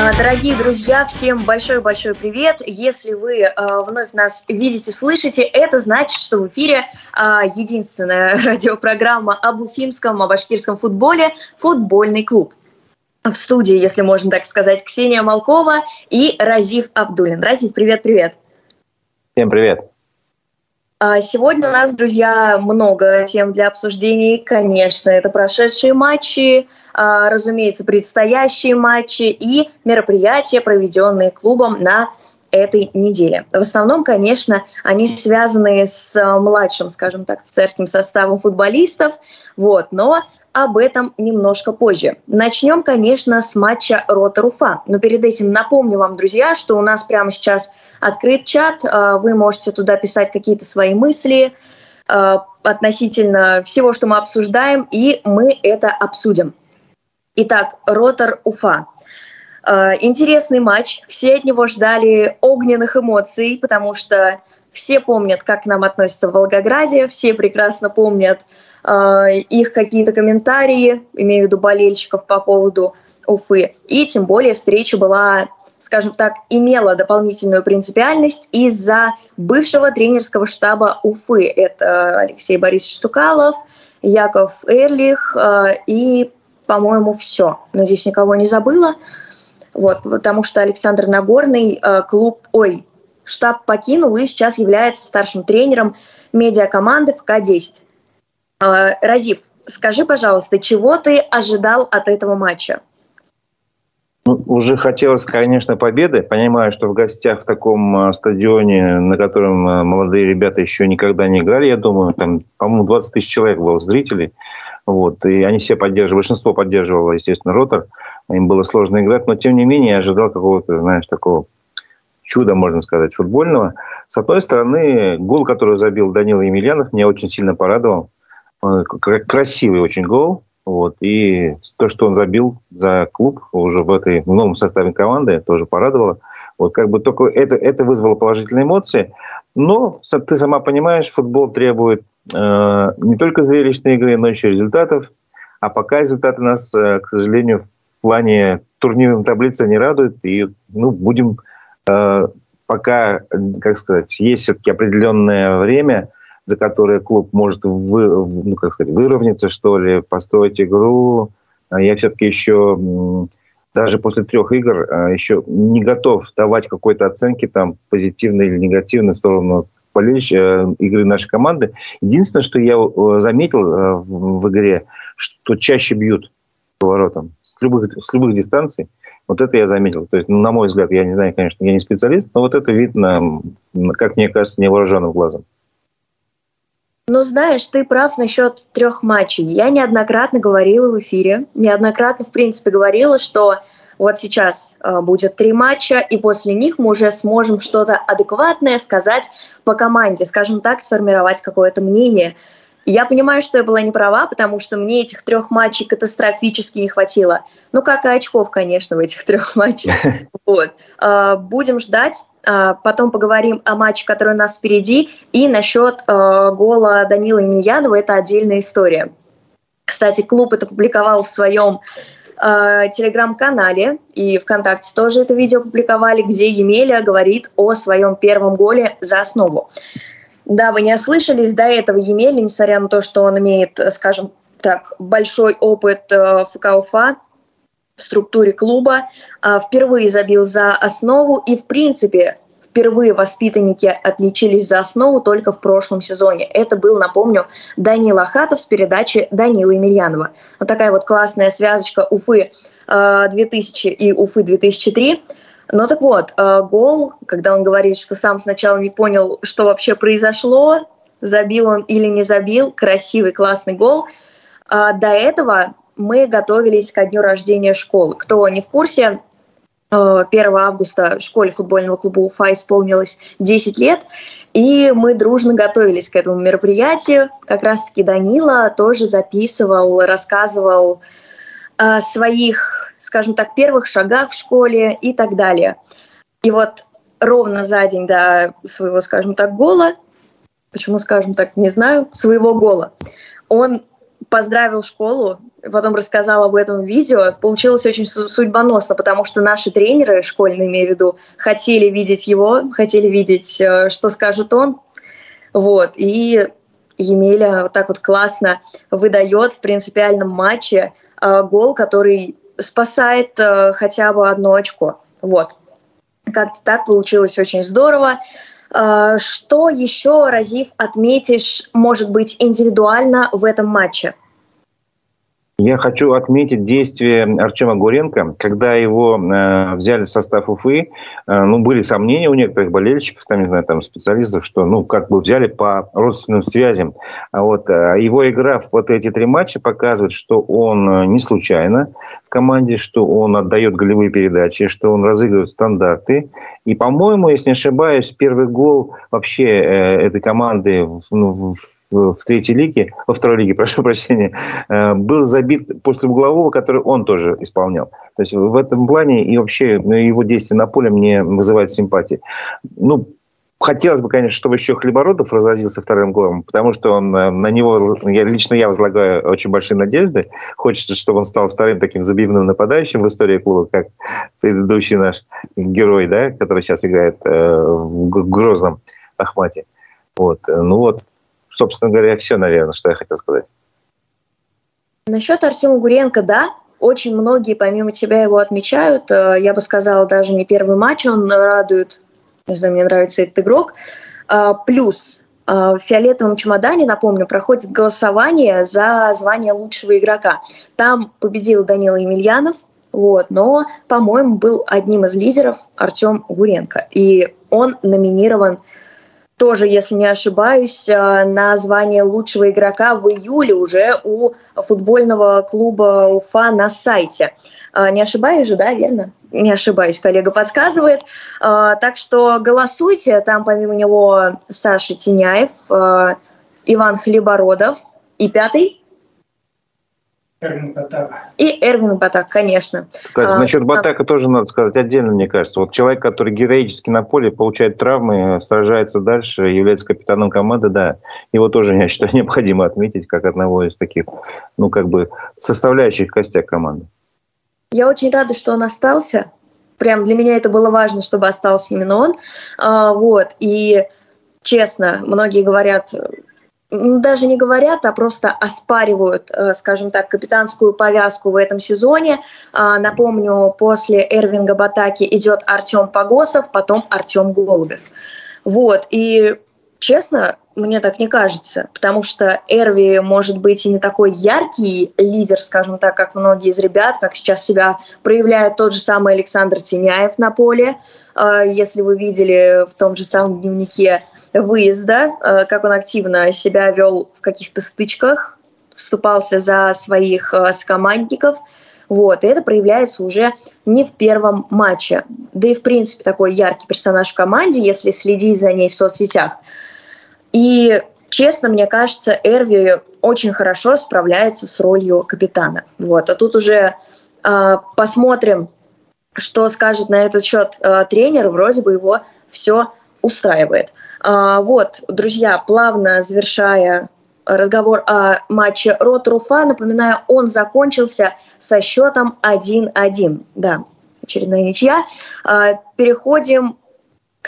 А, дорогие друзья, всем большой-большой привет. Если вы э, вновь нас видите, слышите, это значит, что в эфире э, единственная радиопрограмма об уфимском, о башкирском футболе «Футбольный клуб». В студии, если можно так сказать, Ксения Малкова и Разив Абдулин. Разив, привет-привет. Всем привет. А сегодня у нас, друзья, много тем для обсуждений. Конечно, это прошедшие матчи, а, разумеется, предстоящие матчи и мероприятия, проведенные клубом на этой неделе. В основном, конечно, они связаны с младшим, скажем так, офицерским составом футболистов, вот, но об этом немножко позже. Начнем, конечно, с матча Рота-Руфа. Но перед этим напомню вам, друзья, что у нас прямо сейчас открыт чат. А, вы можете туда писать какие-то свои мысли а, относительно всего, что мы обсуждаем, и мы это обсудим. Итак, Ротор-Уфа. А, интересный матч. Все от него ждали огненных эмоций, потому что все помнят, как к нам относятся в Волгограде, все прекрасно помнят их какие-то комментарии, имею в виду болельщиков по поводу Уфы. И тем более встреча была, скажем так, имела дополнительную принципиальность из-за бывшего тренерского штаба Уфы. Это Алексей Борисович Штукалов, Яков Эрлих э, и, по-моему, все. Надеюсь, никого не забыла. Вот, потому что Александр Нагорный э, клуб, ой, штаб покинул и сейчас является старшим тренером медиакоманды ФК-10. Э, Разив, скажи, пожалуйста, чего ты ожидал от этого матча? Ну, уже хотелось, конечно, победы. Понимаю, что в гостях в таком э, стадионе, на котором э, молодые ребята еще никогда не играли, я думаю, там, по-моему, 20 тысяч человек было зрителей. Вот, и они все поддерживали, большинство поддерживало, естественно, Ротор им было сложно играть, но тем не менее я ожидал какого-то, знаешь, такого чуда, можно сказать, футбольного. С одной стороны, гол, который забил Данила Емельянов, меня очень сильно порадовал. Красивый очень гол. Вот. И то, что он забил за клуб уже в этой в новом составе команды, тоже порадовало. Вот как бы только это, это вызвало положительные эмоции. Но ты сама понимаешь, футбол требует э, не только зрелищной игры, но еще результатов. А пока результаты нас, э, к сожалению, в плане турнирной таблицы не радует. И ну, будем э, пока, как сказать, есть все-таки определенное время, за которое клуб может вы, ну, как сказать, выровняться, что ли, построить игру. А я все-таки еще даже после трех игр э, еще не готов давать какой-то оценки там позитивной или негативной в сторону. Э, игры нашей команды. Единственное, что я заметил в, в игре, что чаще бьют поворотом с любых, с любых дистанций. Вот это я заметил. То есть, ну, на мой взгляд, я не знаю, конечно, я не специалист, но вот это видно, как мне кажется, невооруженным глазом. Ну, знаешь, ты прав насчет трех матчей. Я неоднократно говорила в эфире, неоднократно, в принципе, говорила, что вот сейчас э, будет три матча, и после них мы уже сможем что-то адекватное сказать по команде, скажем так, сформировать какое-то мнение. Я понимаю, что я была не права, потому что мне этих трех матчей катастрофически не хватило. Ну, как и очков, конечно, в этих трех матчах. Вот. А, будем ждать. А, потом поговорим о матче, который у нас впереди. И насчет а, гола Данила Емельянова – это отдельная история. Кстати, клуб это публиковал в своем телеграм-канале и ВКонтакте тоже это видео публиковали, где Емеля говорит о своем первом голе за основу. Да, вы не ослышались, до этого Емели, несмотря на то, что он имеет, скажем так, большой опыт э, ФК Уфа в структуре клуба, э, впервые забил за основу и, в принципе, впервые воспитанники отличились за основу только в прошлом сезоне. Это был, напомню, Данил Ахатов с передачи Данила Емельянова. Вот такая вот классная связочка Уфы 2000 э, и Уфы 2003. Ну так вот, э, гол, когда он говорит, что сам сначала не понял, что вообще произошло, забил он или не забил, красивый, классный гол. А до этого мы готовились ко дню рождения школы. Кто не в курсе, 1 э, августа школе футбольного клуба Уфа исполнилось 10 лет, и мы дружно готовились к этому мероприятию. Как раз-таки Данила тоже записывал, рассказывал о своих скажем так, первых шагах в школе и так далее. И вот ровно за день до своего, скажем так, гола, почему, скажем так, не знаю, своего гола, он поздравил школу потом рассказал об этом видео, получилось очень судьбоносно, потому что наши тренеры, школьные имею в виду, хотели видеть его, хотели видеть, э, что скажет он. Вот, и Емеля вот так вот классно выдает в принципиальном матче э, гол, который спасает э, хотя бы одно очко. Вот. Как-то так получилось очень здорово. Э, что еще, Разив, отметишь, может быть, индивидуально в этом матче? Я хочу отметить действие Артема Гуренко, когда его э, взяли в состав Уфы. Э, ну, были сомнения у некоторых болельщиков, там, не знаю, там, специалистов, что, ну, как бы взяли по родственным связям. А вот э, его игра в вот эти три матча показывает, что он э, не случайно в команде, что он отдает голевые передачи, что он разыгрывает стандарты. И, по-моему, если не ошибаюсь, первый гол вообще э, этой команды в, ну, в в, третьей лиге, во второй лиге, прошу прощения, э, был забит после углового, который он тоже исполнял. То есть в этом плане и вообще ну, его действия на поле мне вызывают симпатии. Ну, Хотелось бы, конечно, чтобы еще Хлебородов разразился вторым голом, потому что он, э, на него, я, лично я возлагаю очень большие надежды. Хочется, чтобы он стал вторым таким забивным нападающим в истории клуба, как предыдущий наш герой, да, который сейчас играет э, в Грозном Ахмате. Вот. Ну вот, собственно говоря, все, наверное, что я хотел сказать. Насчет Артема Гуренко, да, очень многие помимо тебя его отмечают. Э, я бы сказала, даже не первый матч он радует. Не знаю, мне нравится этот игрок. А, плюс э, в фиолетовом чемодане, напомню, проходит голосование за звание лучшего игрока. Там победил Данила Емельянов, вот, но, по-моему, был одним из лидеров Артем Гуренко. И он номинирован тоже, если не ошибаюсь, э, на звание лучшего игрока в июле уже у футбольного клуба Уфа на сайте. Э, не ошибаюсь же, да, верно? Не ошибаюсь, коллега подсказывает. Э, так что голосуйте, там помимо него Саша Теняев, Иван Хлебородов и пятый Эрвин Батак. И Эрвин Батак, конечно. Кстати, а, насчет Батака а... тоже надо сказать отдельно, мне кажется. Вот человек, который героически на поле получает травмы, сражается дальше, является капитаном команды, да, его тоже, я считаю, необходимо отметить как одного из таких, ну, как бы составляющих костяк команды. Я очень рада, что он остался. Прям для меня это было важно, чтобы остался именно он. А, вот, и честно, многие говорят, даже не говорят, а просто оспаривают, э, скажем так, капитанскую повязку в этом сезоне. А, напомню, после Эрвинга Батаки идет Артем Погосов, потом Артем Голубев. Вот, и честно, мне так не кажется, потому что Эрви может быть и не такой яркий лидер, скажем так, как многие из ребят, как сейчас себя проявляет тот же самый Александр Теняев на поле. А, если вы видели в том же самом дневнике выезда, а, как он активно себя вел в каких-то стычках, вступался за своих а, скомандников. Вот, и это проявляется уже не в первом матче. Да и, в принципе, такой яркий персонаж в команде, если следить за ней в соцсетях. И, честно, мне кажется, Эрви очень хорошо справляется с ролью капитана. Вот, а тут уже э, посмотрим, что скажет на этот счет э, тренер, вроде бы его все устраивает. А, вот, друзья, плавно завершая разговор о матче Рот-Руфа, напоминаю, он закончился со счетом 1-1. Да, очередная ничья. А, переходим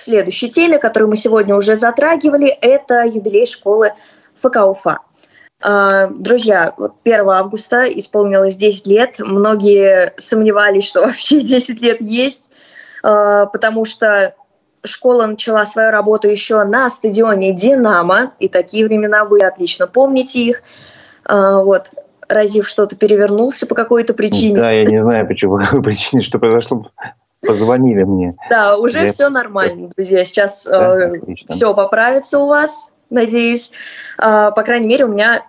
к следующей теме, которую мы сегодня уже затрагивали. Это юбилей школы ФК Уфа. А, друзья, 1 августа исполнилось 10 лет. Многие сомневались, что вообще 10 лет есть, а, потому что школа начала свою работу еще на стадионе «Динамо», и такие времена вы отлично помните их. А, вот, Разив что-то перевернулся по какой-то причине. Да, я не знаю, почему, по какой причине, что произошло. Позвонили мне. Да, уже я... все нормально, друзья. Сейчас да, э, все поправится у вас, надеюсь. Э, по крайней мере, у меня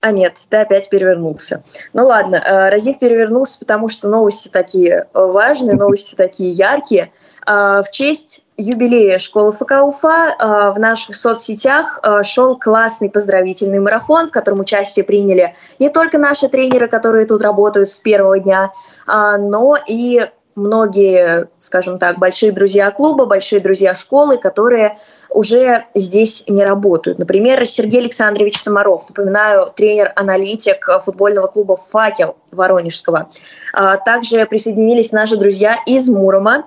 а нет, ты опять перевернулся. Ну ладно, э, Разив перевернулся, потому что новости такие важные, новости такие яркие. Э, в честь юбилея школы ФК Уфа э, в наших соцсетях шел классный поздравительный марафон, в котором участие приняли не только наши тренеры, которые тут работают с первого дня, но и многие, скажем так, большие друзья клуба, большие друзья школы, которые уже здесь не работают. Например, Сергей Александрович Томаров, напоминаю, тренер-аналитик футбольного клуба «Факел» Воронежского. А также присоединились наши друзья из Мурома,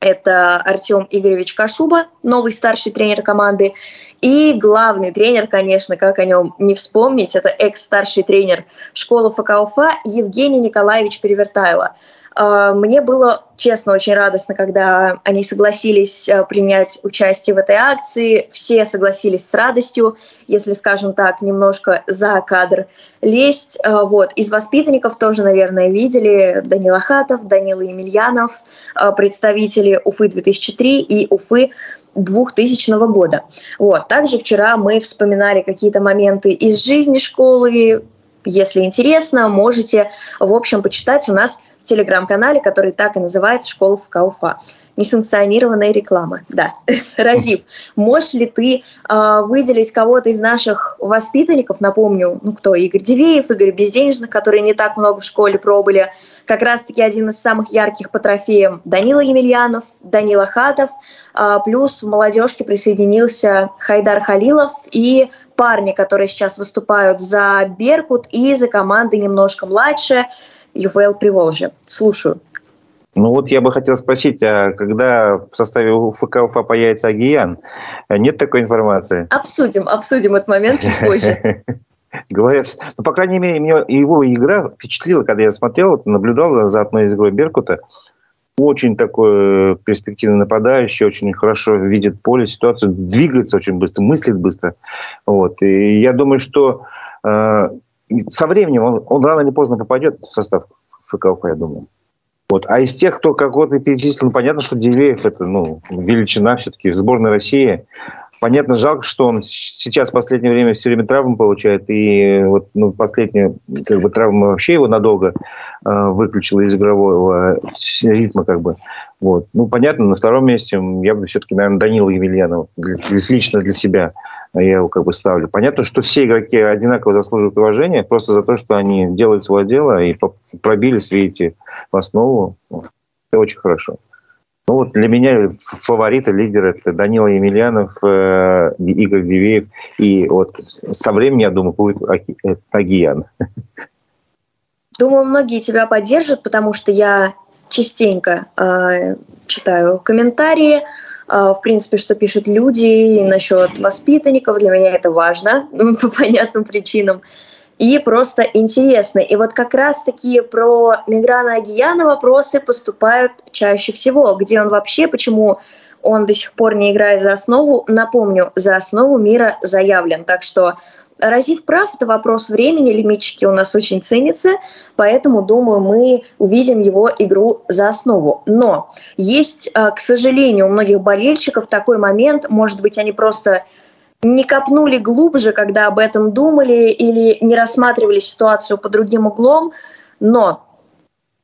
это Артем Игоревич Кашуба, новый старший тренер команды. И главный тренер, конечно, как о нем не вспомнить, это экс-старший тренер школы ФК Уфа Евгений Николаевич Перевертайло. А, мне было, честно, очень радостно, когда они согласились а, принять участие в этой акции. Все согласились с радостью, если, скажем так, немножко за кадр лезть. А, вот. Из воспитанников тоже, наверное, видели Данила Хатов, Данила Емельянов, представители Уфы-2003 и Уфы 2000 года. Вот. Также вчера мы вспоминали какие-то моменты из жизни школы, если интересно, можете, в общем, почитать у нас телеграм-канале, который так и называется «Школа ФК Уфа». Несанкционированная реклама, да. Разив, можешь ли ты э, выделить кого-то из наших воспитанников, напомню, ну кто, Игорь Дивеев, Игорь Безденежных, которые не так много в школе пробыли, как раз-таки один из самых ярких по трофеям Данила Емельянов, Данила Хатов, э, плюс в молодежке присоединился Хайдар Халилов и парни, которые сейчас выступают за Беркут и за команды немножко младше, ЮФЛ Приволжье. Слушаю. Ну вот я бы хотел спросить, а когда в составе УФК Уфа появится Агиян, нет такой информации? Обсудим, обсудим этот момент чуть позже. Говорят, ну, по крайней мере, меня его игра впечатлила, когда я смотрел, наблюдал за одной из игрой Беркута. Очень такой перспективный нападающий, очень хорошо видит поле, ситуацию, двигается очень быстро, мыслит быстро. Вот. И я думаю, что э, со временем он, он рано или поздно попадет в состав ФК Уфа, я думаю. Вот. А из тех, кто какой-то перечислен, понятно, что Дивеев это ну, величина все-таки в сборной России. Понятно, жалко, что он сейчас в последнее время все время травмы получает, и вот ну, последняя как бы, травма вообще его надолго э, выключила из игрового ритма. Как бы. вот. Ну, понятно, на втором месте я бы все-таки, наверное, Данила Емельянова для, лично для себя я его как бы ставлю. Понятно, что все игроки одинаково заслуживают уважения, просто за то, что они делают свое дело и пробились, видите, в основу. Это очень хорошо. Ну вот для меня фавориты, лидеры это Данила Емельянов, э, Игорь Дивеев. И вот со временем, я думаю, будет э, Агиян. Думаю, многие тебя поддержат, потому что я частенько э, читаю комментарии, э, в принципе, что пишут люди насчет воспитанников. Для меня это важно по понятным причинам и просто интересно. И вот как раз-таки про Миграна Агияна вопросы поступают чаще всего. Где он вообще, почему он до сих пор не играет за основу. Напомню, за основу мира заявлен. Так что Разив прав, это вопрос времени, лимитчики у нас очень ценятся, поэтому, думаю, мы увидим его игру за основу. Но есть, а, к сожалению, у многих болельщиков такой момент, может быть, они просто не копнули глубже, когда об этом думали или не рассматривали ситуацию по другим углом, но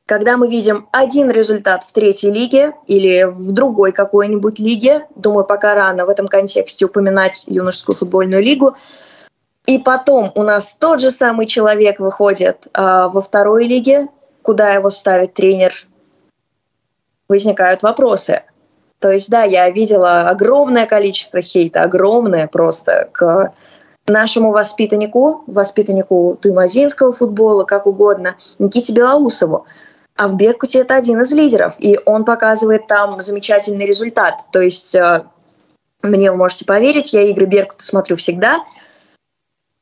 когда мы видим один результат в третьей лиге или в другой какой-нибудь лиге, думаю, пока рано в этом контексте упоминать юношескую футбольную лигу, и потом у нас тот же самый человек выходит э, во второй лиге, куда его ставит тренер, возникают вопросы – то есть, да, я видела огромное количество хейта, огромное просто к нашему воспитаннику, воспитаннику туймазинского футбола, как угодно, Никите Белоусову. А в Беркуте это один из лидеров, и он показывает там замечательный результат. То есть э, мне вы можете поверить, я игры Беркута смотрю всегда –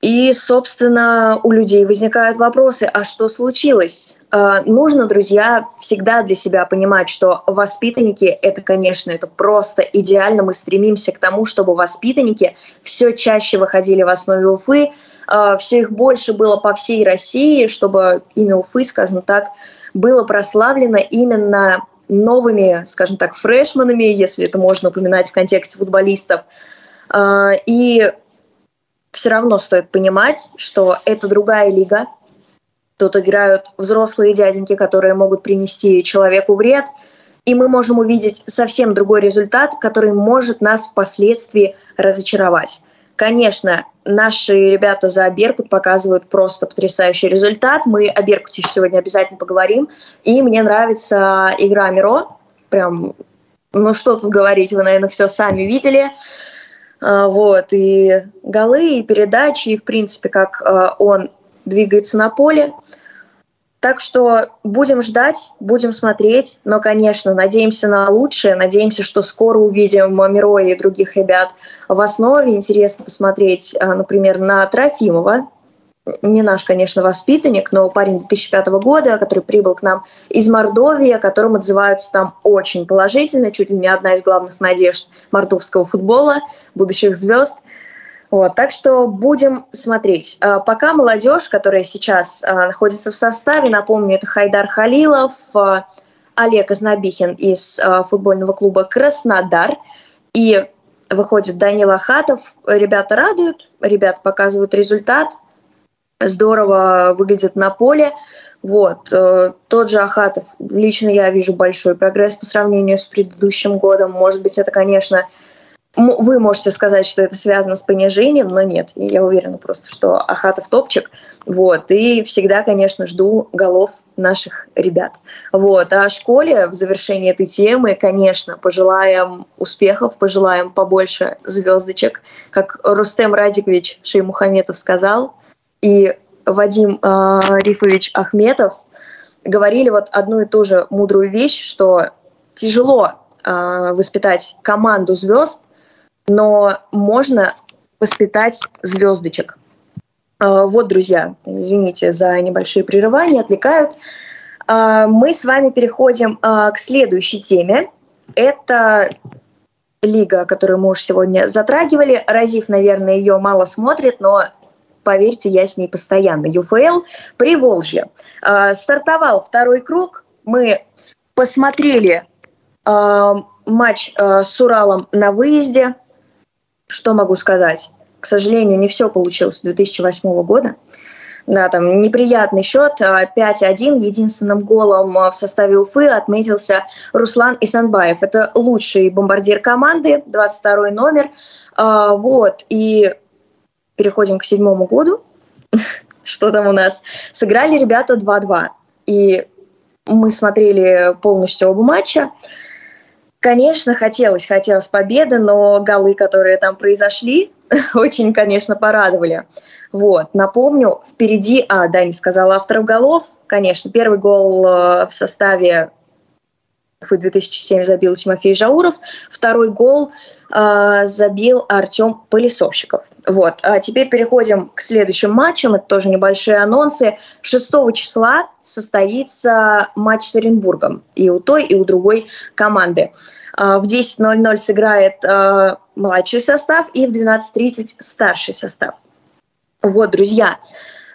и, собственно, у людей возникают вопросы, а что случилось? Э, нужно, друзья, всегда для себя понимать, что воспитанники — это, конечно, это просто идеально. Мы стремимся к тому, чтобы воспитанники все чаще выходили в основе Уфы, э, все их больше было по всей России, чтобы имя Уфы, скажем так, было прославлено именно новыми, скажем так, фрешманами, если это можно упоминать в контексте футболистов. Э, и все равно стоит понимать, что это другая лига. Тут играют взрослые дяденьки, которые могут принести человеку вред, и мы можем увидеть совсем другой результат, который может нас впоследствии разочаровать. Конечно, наши ребята за Беркут показывают просто потрясающий результат. Мы о Беркуте сегодня обязательно поговорим. И мне нравится игра Миро. Прям, ну что тут говорить, вы, наверное, все сами видели. А, вот, и голы, и передачи, и, в принципе, как а, он двигается на поле. Так что будем ждать, будем смотреть, но, конечно, надеемся на лучшее, надеемся, что скоро увидим Миро и других ребят в основе. Интересно посмотреть, а, например, на Трофимова, не наш, конечно, воспитанник, но парень 2005 года, который прибыл к нам из Мордовии, о котором отзываются там очень положительно, чуть ли не одна из главных надежд мордовского футбола, будущих звезд – вот, так что будем смотреть. А, пока молодежь, которая сейчас а, находится в составе, напомню, это Хайдар Халилов, а, Олег Азнабихин из футбольного клуба «Краснодар» и выходит Данил Ахатов. Ребята радуют, ребята показывают результат, здорово выглядят на поле. Вот. Э, тот же Ахатов, лично я вижу большой прогресс по сравнению с предыдущим годом. Может быть, это, конечно, вы можете сказать, что это связано с понижением, но нет. Я уверена просто, что Ахатов топчик. Вот. И всегда, конечно, жду голов наших ребят. Вот. А школе в завершении этой темы, конечно, пожелаем успехов, пожелаем побольше звездочек. Как Рустем Радикович Шеймухаметов сказал, и Вадим э, Рифович Ахметов говорили вот одну и ту же мудрую вещь, что тяжело э, воспитать команду звезд, но можно воспитать звездочек. А, вот, друзья, извините за небольшие прерывания, отвлекают. А, мы с вами переходим а, к следующей теме. Это лига, которую мы уже сегодня затрагивали. Разив, наверное, ее мало смотрит, но поверьте, я с ней постоянно. ЮФЛ Приволжье. Стартовал второй круг. Мы посмотрели матч с Уралом на выезде. Что могу сказать? К сожалению, не все получилось с 2008 года. Да, там неприятный счет 5-1. А, Единственным голом а, в составе Уфы отметился Руслан Исанбаев. Это лучший бомбардир команды, 22 номер. А, вот, и переходим к седьмому году. Что там у нас? Сыграли ребята 2-2. И мы смотрели полностью оба матча. Конечно, хотелось, хотелось победы, но голы, которые там произошли, очень, конечно, порадовали. Вот, напомню, впереди, а, не сказала авторов голов, конечно, первый гол э, в составе Уфы 2007 забил Тимофей Жауров, второй гол э, забил Артем Полисовщиков. Вот, а теперь переходим к следующим матчам, это тоже небольшие анонсы. 6 числа состоится матч с Оренбургом и у той, и у другой команды. А, в 10.00 сыграет а, младший состав и в 12.30 старший состав. Вот, друзья,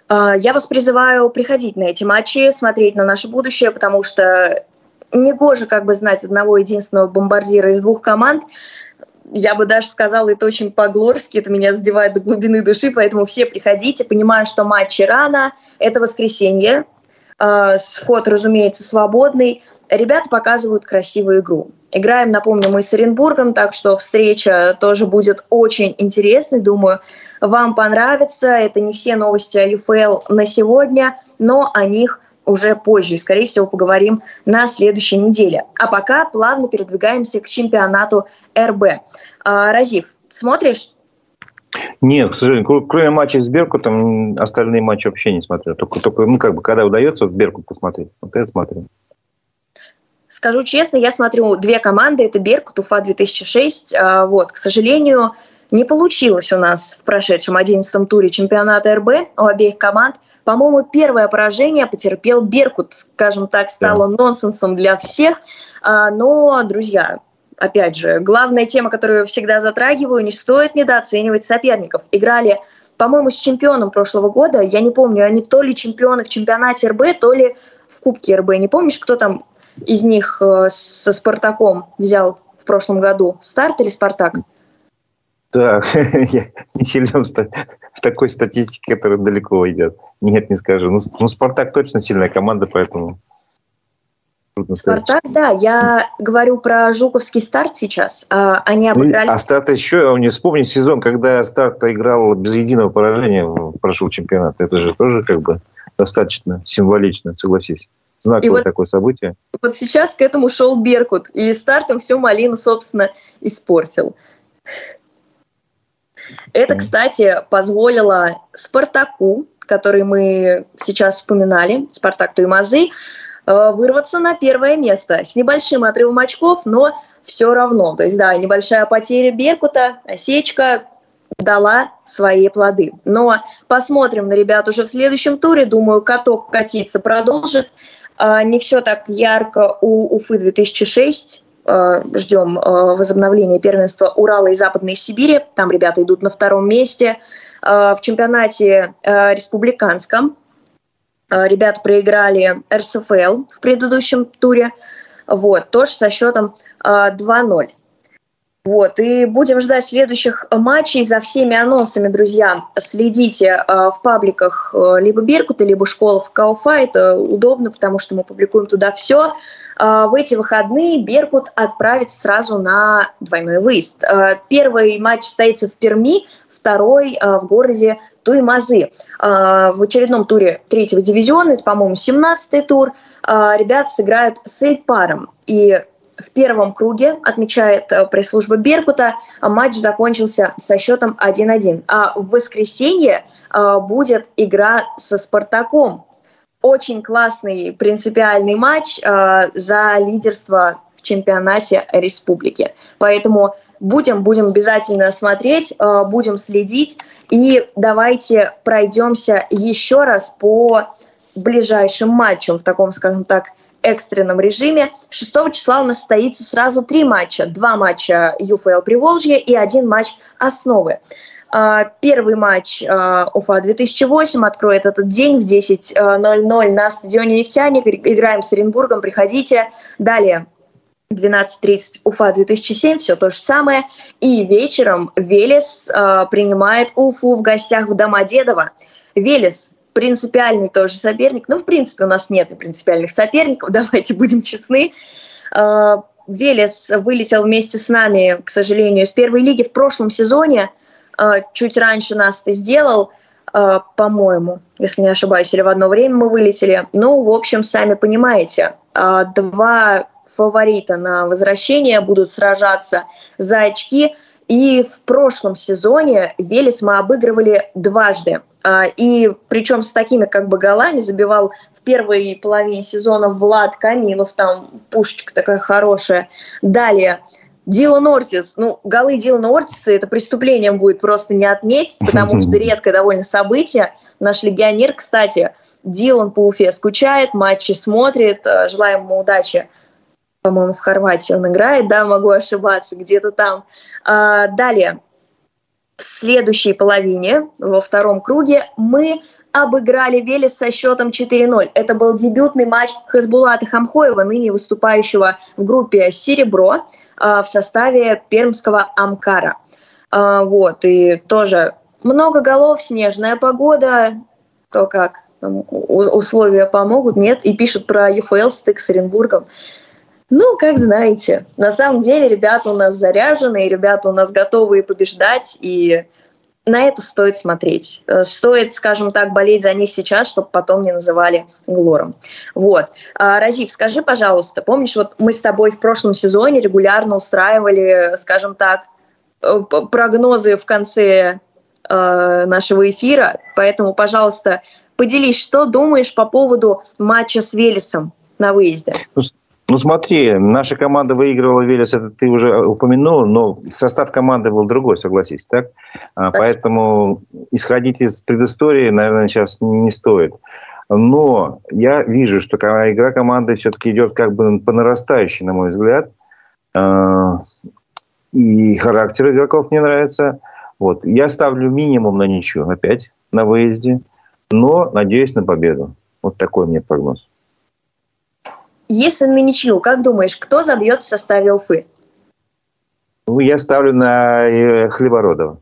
а, я вас призываю приходить на эти матчи, смотреть на наше будущее, потому что негоже как бы знать одного единственного бомбардира из двух команд. Я бы даже сказала, это очень по-глорски, это меня задевает до глубины души, поэтому все приходите, понимаю, что матчи рано, это воскресенье, вход, разумеется, свободный, ребята показывают красивую игру. Играем, напомню, мы с Оренбургом, так что встреча тоже будет очень интересной. Думаю, вам понравится. Это не все новости о ЮФЛ на сегодня, но о них уже позже. И, скорее всего, поговорим на следующей неделе. А пока плавно передвигаемся к чемпионату РБ. А, Разив, смотришь? Нет, к сожалению, кроме матча с Беркутом, остальные матчи вообще не смотрю. Только, только ну, как бы, когда удается в Беркут посмотреть, вот это смотрю. Скажу честно, я смотрю две команды, это Беркут, Уфа 2006. А, вот, к сожалению, не получилось у нас в прошедшем 11 туре чемпионата РБ у обеих команд. По-моему, первое поражение потерпел Беркут, скажем так, стало да. нонсенсом для всех. А, но, друзья, опять же, главная тема, которую я всегда затрагиваю, не стоит недооценивать соперников. Играли, по-моему, с чемпионом прошлого года. Я не помню, они то ли чемпионы в чемпионате РБ, то ли в Кубке РБ. Не помнишь, кто там из них э, со Спартаком взял в прошлом году? Старт или Спартак? Так, я не силен в такой статистике, которая далеко идет. Нет, не скажу. Ну, ну, Спартак точно сильная команда, поэтому... Спартак, да. Я говорю про Жуковский старт сейчас. А, они ну, обыграли... А старт еще, не вспомни сезон, когда старт играл без единого поражения, прошел чемпионат. Это же тоже как бы достаточно символично, согласись. Знаковое вот, такое событие. Вот сейчас к этому шел Беркут, и стартом всю малину, собственно, испортил. Это, кстати, позволило Спартаку, который мы сейчас вспоминали, Спартак Туймазы, э, вырваться на первое место с небольшим отрывом очков, но все равно. То есть, да, небольшая потеря Беркута, осечка дала свои плоды. Но посмотрим на ребят уже в следующем туре. Думаю, каток катиться продолжит. А, не все так ярко у Уфы 2006. А, ждем а, возобновления первенства Урала и Западной Сибири. Там ребята идут на втором месте. В чемпионате республиканском ребята проиграли РСФЛ в предыдущем туре. Вот, тоже со счетом 2-0. Вот, и будем ждать следующих матчей. За всеми анонсами, друзья, следите э, в пабликах э, либо Беркута, либо школа в Кауфа. Это удобно, потому что мы публикуем туда все. Э, в эти выходные Беркут отправится сразу на двойной выезд. Э, первый матч состоится в Перми, второй э, в городе Туймазы. Э, в очередном туре третьего дивизиона, это, по-моему, 17-й тур, э, ребята сыграют с Эльпаром. И в первом круге, отмечает э, пресс-служба Беркута, матч закончился со счетом 1-1. А в воскресенье э, будет игра со «Спартаком». Очень классный принципиальный матч э, за лидерство в чемпионате республики. Поэтому будем, будем обязательно смотреть, будем следить. И давайте пройдемся еще раз по ближайшим матчам в таком, скажем так, экстренном режиме. 6 числа у нас состоится сразу три матча. Два матча ЮФЛ Приволжье и один матч основы. А, первый матч а, Уфа 2008 откроет этот день в 10.00 на стадионе «Нефтяник». Играем с Оренбургом, приходите. Далее 12.30 Уфа 2007, все то же самое. И вечером Велес э, принимает Уфу в гостях в Домодедово. Велес принципиальный тоже соперник. Ну, в принципе, у нас нет принципиальных соперников, давайте будем честны. А, Велес вылетел вместе с нами, к сожалению, из первой лиги в прошлом сезоне. А, чуть раньше нас это сделал, а, по-моему, если не ошибаюсь, или в одно время мы вылетели. Ну, в общем, сами понимаете, два фаворита на возвращение будут сражаться за очки – и в прошлом сезоне Велес мы обыгрывали дважды. А, и причем с такими как бы голами забивал в первой половине сезона Влад Камилов, там пушечка такая хорошая. Далее Дилан Ортис, ну, голы Дилана Ортиса это преступлением будет просто не отметить, потому что редкое довольно событие. Наш легионер, кстати, Дилан по Уфе скучает, матчи смотрит, желаем ему удачи по-моему, в Хорватии он играет, да, могу ошибаться, где-то там. А, далее, в следующей половине, во втором круге, мы обыграли Велес со счетом 4-0. Это был дебютный матч Хасбулата Хамхоева, ныне выступающего в группе «Серебро» а, в составе пермского «Амкара». А, вот, и тоже много голов, снежная погода, то как, условия помогут, нет, и пишут про ЮФЛ стык с Оренбургом. Ну, как знаете. На самом деле ребята у нас заряжены, и ребята у нас готовы побеждать, и на это стоит смотреть. Э, стоит, скажем так, болеть за них сейчас, чтобы потом не называли глором. Вот. А, Разив, скажи, пожалуйста, помнишь, вот мы с тобой в прошлом сезоне регулярно устраивали, скажем так, э, прогнозы в конце э, нашего эфира, поэтому, пожалуйста, поделись, что думаешь по поводу матча с Велесом на выезде? Ну смотри, наша команда выигрывала Велес, это ты уже упомянул, но состав команды был другой, согласись, так? так Поэтому исходить из предыстории, наверное, сейчас не стоит. Но я вижу, что игра команды все-таки идет как бы по нарастающей, на мой взгляд. А, и характер игроков мне нравится. Вот. Я ставлю минимум на ничью опять на выезде, но надеюсь на победу. Вот такой мне прогноз. Если на ничью, как думаешь, кто забьет в составе Уфы? Ну, я ставлю на э, Хлебородова.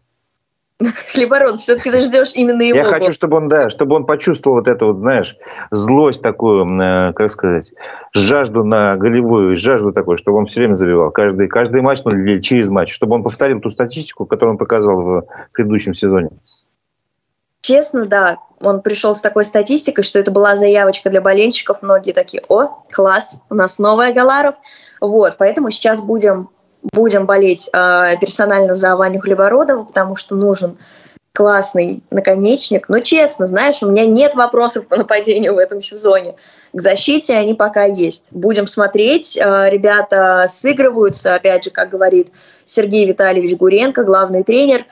Хлебород, все-таки ты ждешь именно его. Я хочу, чтобы он, да, чтобы он почувствовал вот эту, вот, знаешь, злость такую, э, как сказать, жажду на голевую, жажду такой, чтобы он все время забивал. Каждый, каждый матч, ну, или через матч, чтобы он повторил ту статистику, которую он показал в предыдущем сезоне. Честно, да, он пришел с такой статистикой, что это была заявочка для болельщиков. Многие такие, о, класс, у нас новая Галаров. Вот, поэтому сейчас будем будем болеть э, персонально за Ваню Хлебородова, потому что нужен классный наконечник. Но честно, знаешь, у меня нет вопросов по нападению в этом сезоне. К защите они пока есть. Будем смотреть. Э, ребята сыгрываются, опять же, как говорит Сергей Витальевич Гуренко, главный тренер.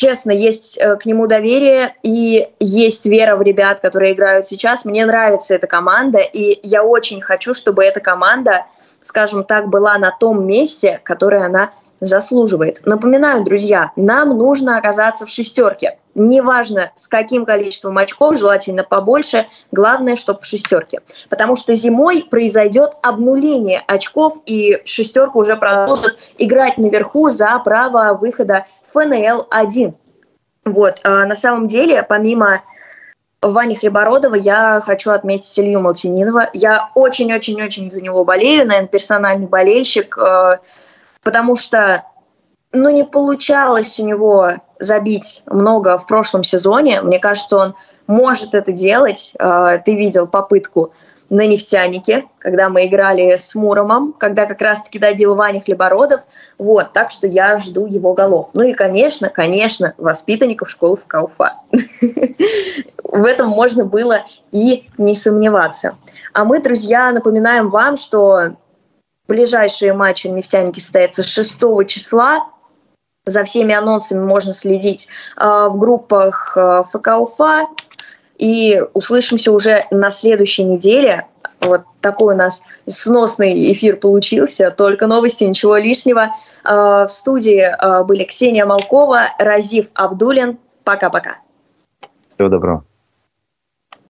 Честно, есть э, к нему доверие и есть вера в ребят, которые играют сейчас. Мне нравится эта команда, и я очень хочу, чтобы эта команда – скажем так, была на том месте, которое она заслуживает. Напоминаю, друзья, нам нужно оказаться в шестерке. Неважно, с каким количеством очков, желательно побольше, главное, чтобы в шестерке. Потому что зимой произойдет обнуление очков, и шестерка уже продолжит играть наверху за право выхода в ФНЛ-1. Вот, а на самом деле, помимо Вани Хлебородова я хочу отметить Илью Малтининова. Я очень-очень-очень за него болею, наверное, персональный болельщик, э, потому что ну, не получалось у него забить много в прошлом сезоне. Мне кажется, он может это делать. Э, ты видел попытку на нефтянике, когда мы играли с Муромом, когда как раз-таки добил Ваня Хлебородов. Вот, так что я жду его голов. Ну и, конечно, конечно, воспитанников школы в Кауфа. В этом можно было и не сомневаться. А мы, друзья, напоминаем вам, что ближайшие матчи нефтяники состоятся 6 числа. За всеми анонсами можно следить э, в группах э, ФК Уфа, и услышимся уже на следующей неделе. Вот такой у нас сносный эфир получился, только новости, ничего лишнего. А, в студии а, были Ксения Малкова, Разив Абдулин. Пока-пока. Всего доброго.